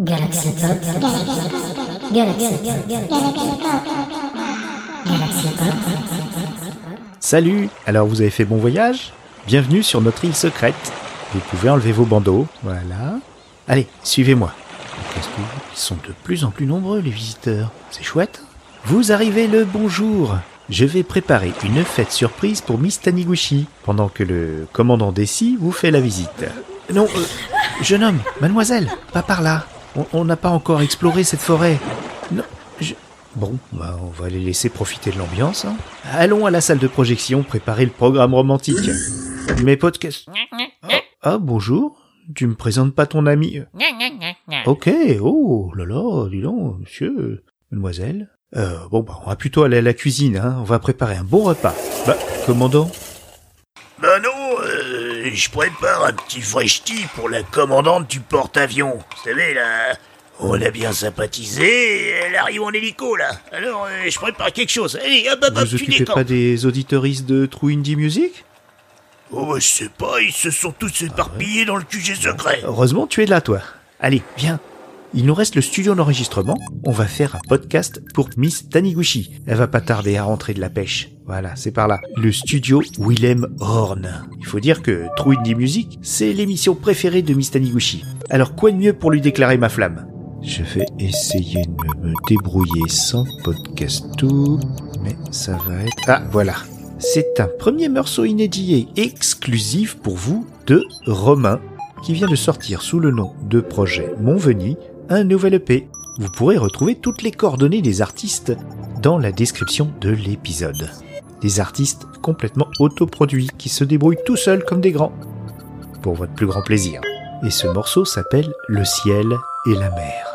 Galaxy. Salut Alors vous avez fait bon voyage? Bienvenue sur notre île secrète. Vous pouvez enlever vos bandeaux. Voilà. Allez, suivez-moi. Ils sont de plus en plus nombreux les visiteurs. C'est chouette. Vous arrivez le bonjour. Je vais préparer une fête surprise pour Miss Taniguchi pendant que le commandant Desi vous fait la visite. Non, euh, jeune homme, mademoiselle, pas par là. On- n'a pas encore exploré cette forêt. Non, je... Bon, bah, on va les laisser profiter de l'ambiance. hein. Allons à la salle de projection préparer le programme romantique. Mes podcasts. Ah, bonjour. Tu me présentes pas ton ami Ok, oh là là, dis donc, monsieur, mademoiselle. Euh, bon, bah, on va plutôt aller à la cuisine, hein. On va préparer un bon repas. Bah, commandant Bah non, je prépare un petit fresh tea pour la commandante du porte-avions. Vous savez, là, on a bien sympathisé, elle arrive en hélico, là. Alors, euh, je prépare quelque chose. Allez, hop, hop, hop, Vous tu occupez pas des auditeuristes de True Indie Music? Oh, bah, je sais pas, ils se sont tous éparpillés dans le QG secret. Heureusement, tu es là, toi. Allez, viens. Il nous reste le studio d'enregistrement. On va faire un podcast pour Miss Taniguchi. Elle va pas tarder à rentrer de la pêche. Voilà, c'est par là. Le studio Willem Horn. Il faut dire que True Indie Music, c'est l'émission préférée de Miss Taniguchi. Alors quoi de mieux pour lui déclarer ma flamme? Je vais essayer de me débrouiller sans podcast tout, mais ça va être... Ah, voilà. C'est un premier morceau inédit et exclusif pour vous de Romain qui vient de sortir sous le nom de projet Montveni un nouvel EP. Vous pourrez retrouver toutes les coordonnées des artistes dans la description de l'épisode. Des artistes complètement autoproduits qui se débrouillent tout seuls comme des grands. Pour votre plus grand plaisir. Et ce morceau s'appelle Le ciel et la mer.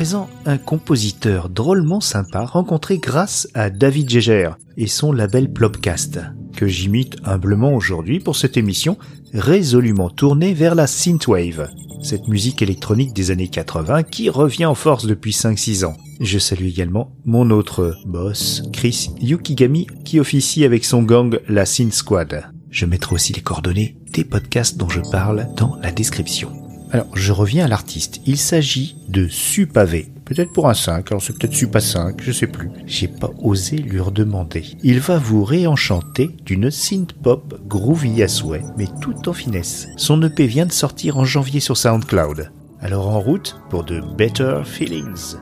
Présent, un compositeur drôlement sympa rencontré grâce à David Gégère et son label Plopcast, que j'imite humblement aujourd'hui pour cette émission résolument tournée vers la synthwave, cette musique électronique des années 80 qui revient en force depuis 5-6 ans. Je salue également mon autre boss, Chris Yukigami, qui officie avec son gang la Synth Squad. Je mettrai aussi les coordonnées des podcasts dont je parle dans la description. Alors, je reviens à l'artiste. Il s'agit de Supavé. Peut-être pour un 5, alors c'est peut-être Supa 5, je sais plus. J'ai pas osé lui redemander. Il va vous réenchanter d'une synth pop groovy à souhait, mais tout en finesse. Son EP vient de sortir en janvier sur SoundCloud. Alors en route pour de Better Feelings.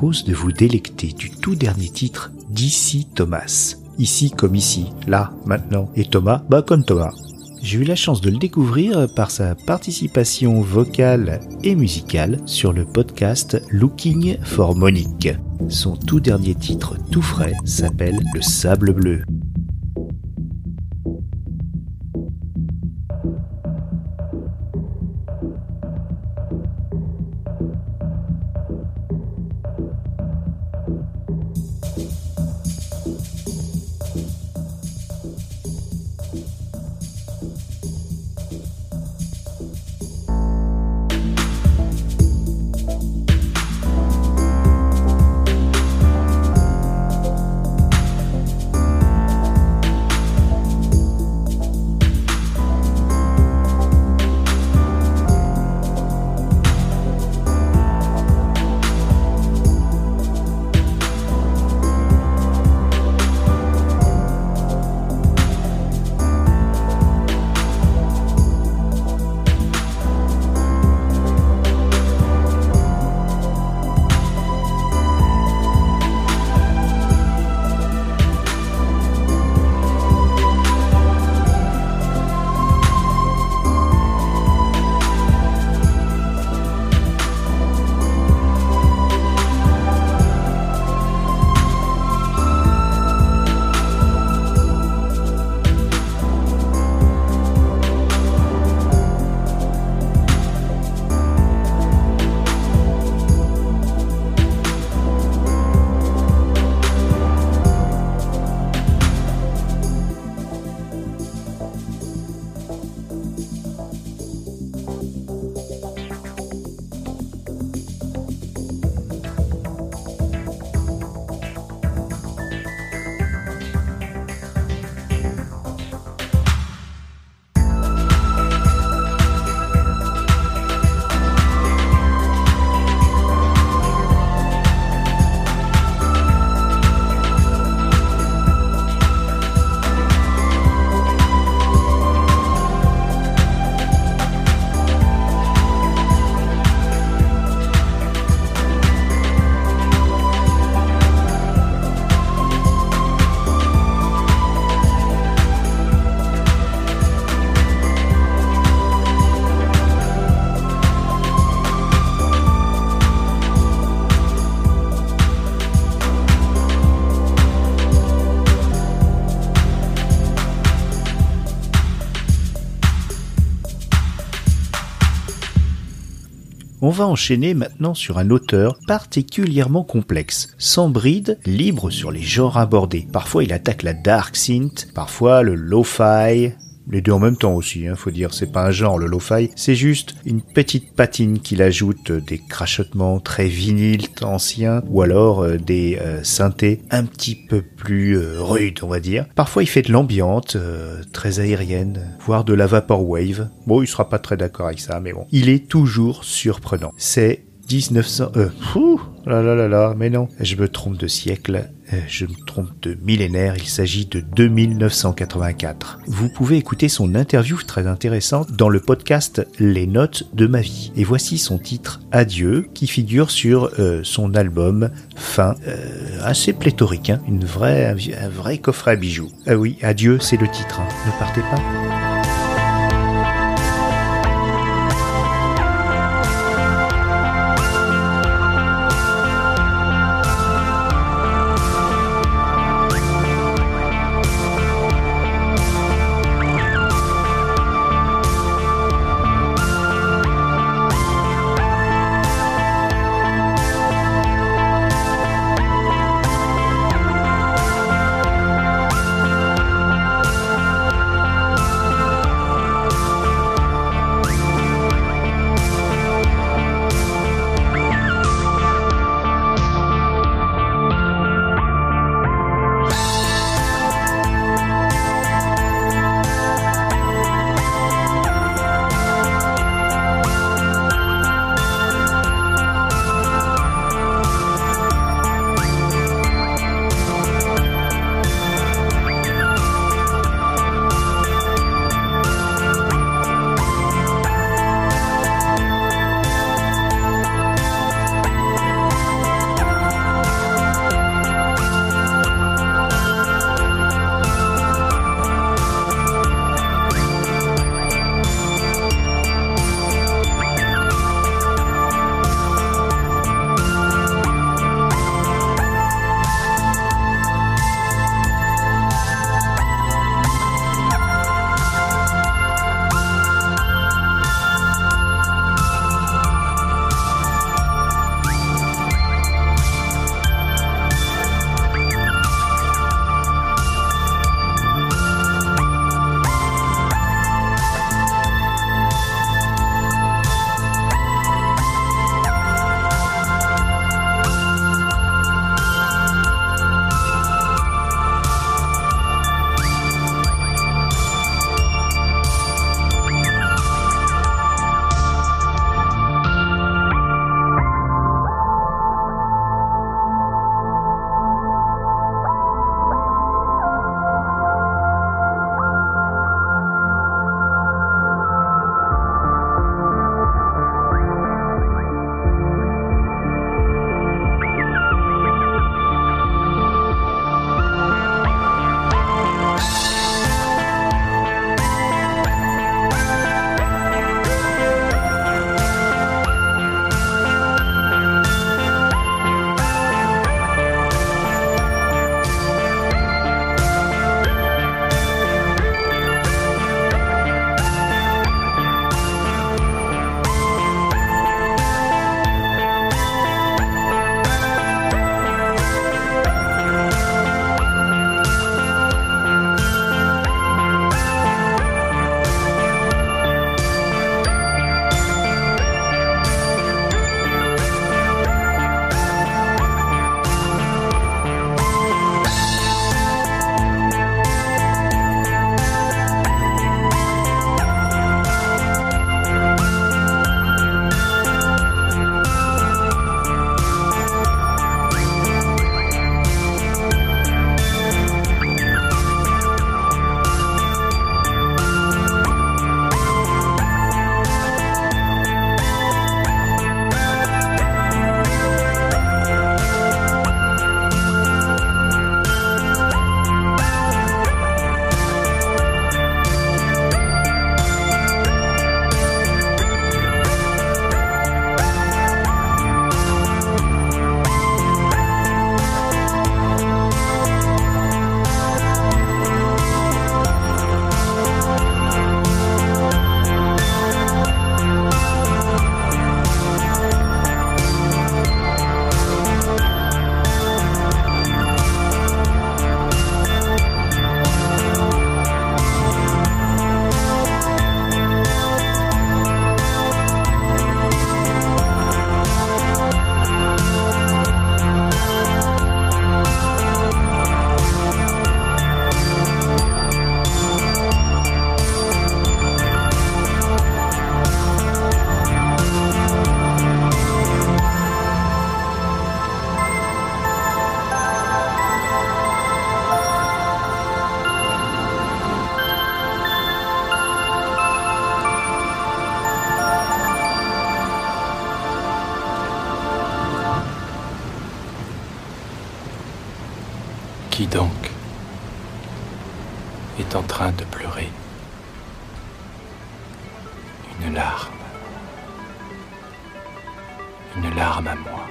De vous délecter du tout dernier titre d'ici Thomas. Ici comme ici, là, maintenant. Et Thomas, bah comme Thomas. J'ai eu la chance de le découvrir par sa participation vocale et musicale sur le podcast Looking for Monique. Son tout dernier titre tout frais s'appelle Le Sable Bleu. On va enchaîner maintenant sur un auteur particulièrement complexe, sans bride, libre sur les genres abordés. Parfois il attaque la dark synth, parfois le lo-fi, les deux en même temps aussi, hein, faut dire, c'est pas un genre le lo-fi, c'est juste une petite patine qu'il ajoute des crachotements très vinyles anciens ou alors euh, des euh, synthés un petit peu plus euh, rudes, on va dire. Parfois il fait de l'ambiante, euh, très aérienne, voire de la vaporwave. Bon, il sera pas très d'accord avec ça, mais bon. Il est toujours surprenant. C'est 1900... Euh, là là là là, mais non, je me trompe de siècle, euh, je me trompe de millénaire, il s'agit de 2984. Vous pouvez écouter son interview très intéressante dans le podcast Les Notes de ma vie. Et voici son titre Adieu, qui figure sur euh, son album Fin, euh, assez pléthorique, hein, une vraie, un vrai coffret à bijoux. Ah oui, Adieu, c'est le titre, hein. ne partez pas. Une larme. Une larme à moi.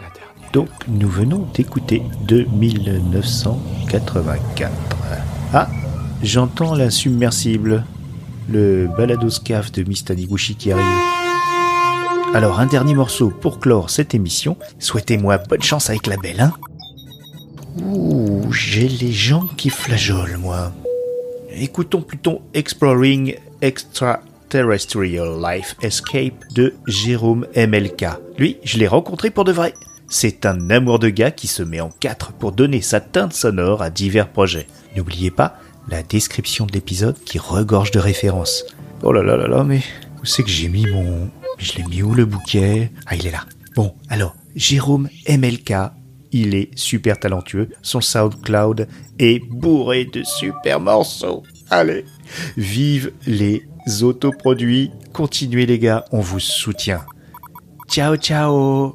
La dernière. Donc, nous venons d'écouter de 1984. Ah, j'entends la submersible, le baladoscaf de Miss Taniguchi qui arrive. Alors, un dernier morceau pour clore cette émission. Souhaitez-moi bonne chance avec la belle, hein? Ouh, j'ai les jambes qui flageolent, moi. Écoutons plutôt Exploring Extraterrestrial Life Escape de Jérôme MLK. Lui, je l'ai rencontré pour de vrai. C'est un amour de gars qui se met en quatre pour donner sa teinte sonore à divers projets. N'oubliez pas la description de l'épisode qui regorge de références. Oh là là là là, mais où c'est que j'ai mis mon... Je l'ai mis où le bouquet? Ah, il est là. Bon, alors, Jérôme MLK, il est super talentueux. Son SoundCloud est bourré de super morceaux. Allez, vive les autoproduits. Continuez les gars, on vous soutient. Ciao ciao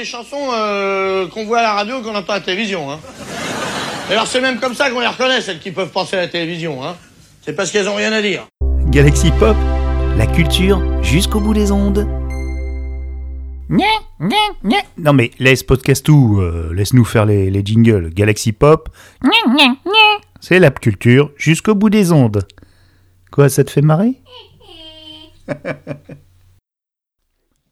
les chansons euh, qu'on voit à la radio ou qu'on entend à la télévision. Hein. Alors c'est même comme ça qu'on les reconnaît, celles qui peuvent penser à la télévision. Hein. C'est parce qu'elles ont rien à dire. Galaxy Pop, la culture jusqu'au bout des ondes. Non mais laisse podcast tout, euh, laisse-nous faire les, les jingles. Galaxy Pop, c'est la culture jusqu'au bout des ondes. Quoi, ça te fait marrer?